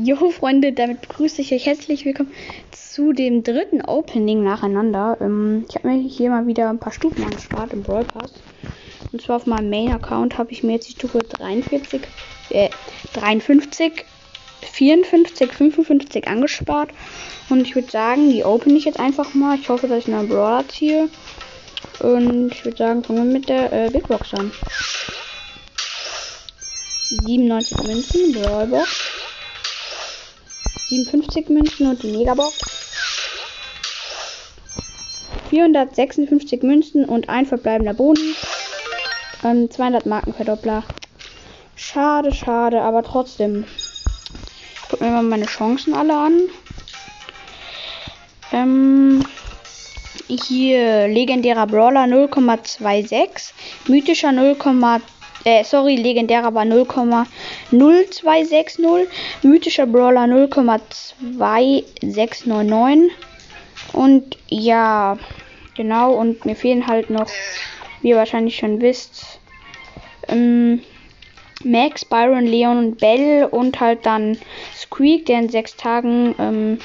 Jo, Freunde, damit begrüße ich euch herzlich willkommen zu dem dritten Opening nacheinander. Ähm, ich habe mir hier mal wieder ein paar Stufen angespart im Brawl Pass. Und zwar auf meinem Main-Account habe ich mir jetzt die Stufe 43, äh, 53, 54, 55 angespart. Und ich würde sagen, die open ich jetzt einfach mal. Ich hoffe, dass ich einen Brawler ziehe. Und ich würde sagen, fangen wir mit der äh, Big Box an. 97 Münzen, Brawlbox. 57 Münzen und die Megabox. 456 Münzen und ein verbleibender Boden. Ähm, 200 Markenverdoppler. Schade, schade, aber trotzdem. Ich gucke mir mal meine Chancen alle an. Ähm, hier legendärer Brawler 0,26, mythischer 0,2 äh, sorry, legendärer war 0,0260. Mythischer Brawler 0,2699. Und ja, genau. Und mir fehlen halt noch, wie ihr wahrscheinlich schon wisst, ähm, Max, Byron, Leon und Bell und halt dann Squeak, der in sechs Tagen ähm,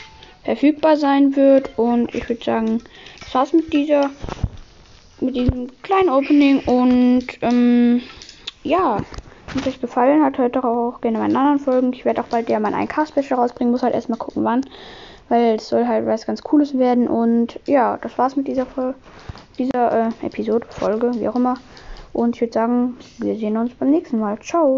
verfügbar sein wird. Und ich würde sagen, das war's mit dieser, mit diesem kleinen Opening und ähm, ja, wenn es euch gefallen hat, hört doch auch gerne meinen anderen Folgen. Ich werde auch bald ja mal ein Cast-Special rausbringen, muss halt erstmal gucken, wann. Weil es soll halt was ganz Cooles werden. Und ja, das war's mit dieser Folge, dieser äh, Episode, Folge, wie auch immer. Und ich würde sagen, wir sehen uns beim nächsten Mal. Ciao.